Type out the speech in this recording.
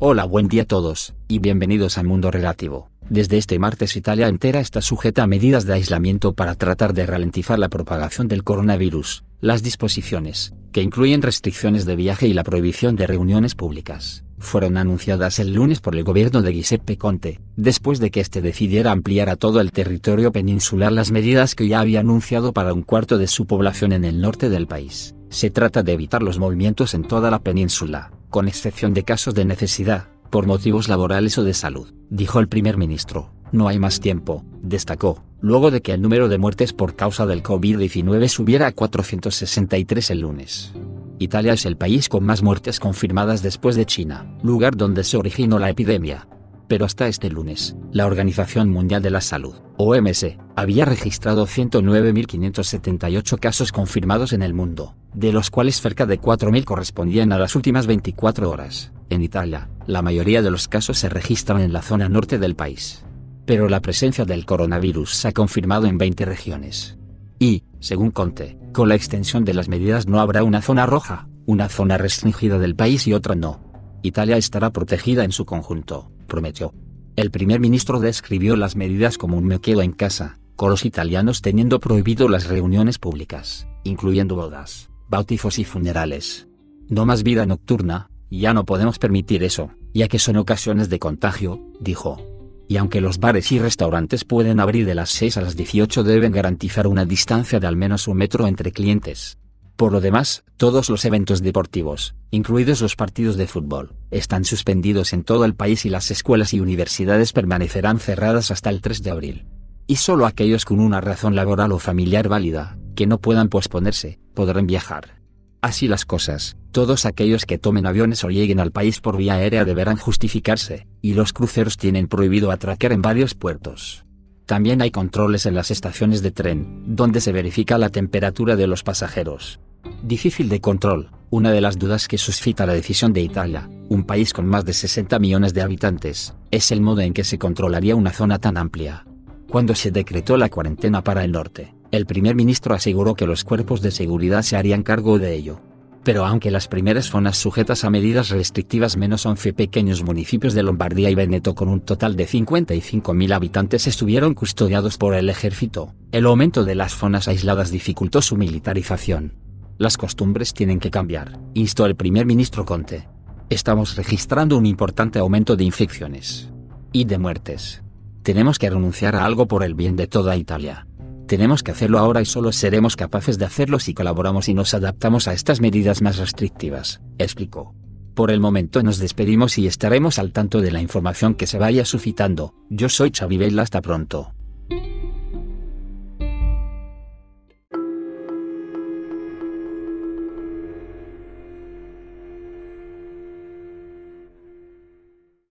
Hola, buen día a todos, y bienvenidos al Mundo Relativo. Desde este martes Italia entera está sujeta a medidas de aislamiento para tratar de ralentizar la propagación del coronavirus. Las disposiciones, que incluyen restricciones de viaje y la prohibición de reuniones públicas, fueron anunciadas el lunes por el gobierno de Giuseppe Conte, después de que éste decidiera ampliar a todo el territorio peninsular las medidas que ya había anunciado para un cuarto de su población en el norte del país. Se trata de evitar los movimientos en toda la península, con excepción de casos de necesidad, por motivos laborales o de salud, dijo el primer ministro. No hay más tiempo, destacó, luego de que el número de muertes por causa del COVID-19 subiera a 463 el lunes. Italia es el país con más muertes confirmadas después de China, lugar donde se originó la epidemia. Pero hasta este lunes, la Organización Mundial de la Salud, OMS, había registrado 109.578 casos confirmados en el mundo, de los cuales cerca de 4.000 correspondían a las últimas 24 horas. En Italia, la mayoría de los casos se registran en la zona norte del país. Pero la presencia del coronavirus se ha confirmado en 20 regiones. Y, según Conte, con la extensión de las medidas no habrá una zona roja, una zona restringida del país y otra no. Italia estará protegida en su conjunto, prometió. El primer ministro describió las medidas como un me quedo en casa, con los italianos teniendo prohibido las reuniones públicas, incluyendo bodas, bautizos y funerales. No más vida nocturna, ya no podemos permitir eso, ya que son ocasiones de contagio, dijo. Y aunque los bares y restaurantes pueden abrir de las 6 a las 18 deben garantizar una distancia de al menos un metro entre clientes. Por lo demás, todos los eventos deportivos, incluidos los partidos de fútbol, están suspendidos en todo el país y las escuelas y universidades permanecerán cerradas hasta el 3 de abril. Y solo aquellos con una razón laboral o familiar válida, que no puedan posponerse, podrán viajar. Así las cosas, todos aquellos que tomen aviones o lleguen al país por vía aérea deberán justificarse, y los cruceros tienen prohibido atracar en varios puertos. También hay controles en las estaciones de tren, donde se verifica la temperatura de los pasajeros. Difícil de control, una de las dudas que suscita la decisión de Italia, un país con más de 60 millones de habitantes, es el modo en que se controlaría una zona tan amplia. Cuando se decretó la cuarentena para el norte, el primer ministro aseguró que los cuerpos de seguridad se harían cargo de ello. Pero aunque las primeras zonas sujetas a medidas restrictivas menos 11 pequeños municipios de Lombardía y Veneto con un total de 55.000 habitantes estuvieron custodiados por el ejército, el aumento de las zonas aisladas dificultó su militarización. Las costumbres tienen que cambiar, instó el primer ministro Conte. Estamos registrando un importante aumento de infecciones. Y de muertes. Tenemos que renunciar a algo por el bien de toda Italia. Tenemos que hacerlo ahora y solo seremos capaces de hacerlo si colaboramos y nos adaptamos a estas medidas más restrictivas, explicó. Por el momento nos despedimos y estaremos al tanto de la información que se vaya suscitando. Yo soy Xavi hasta pronto.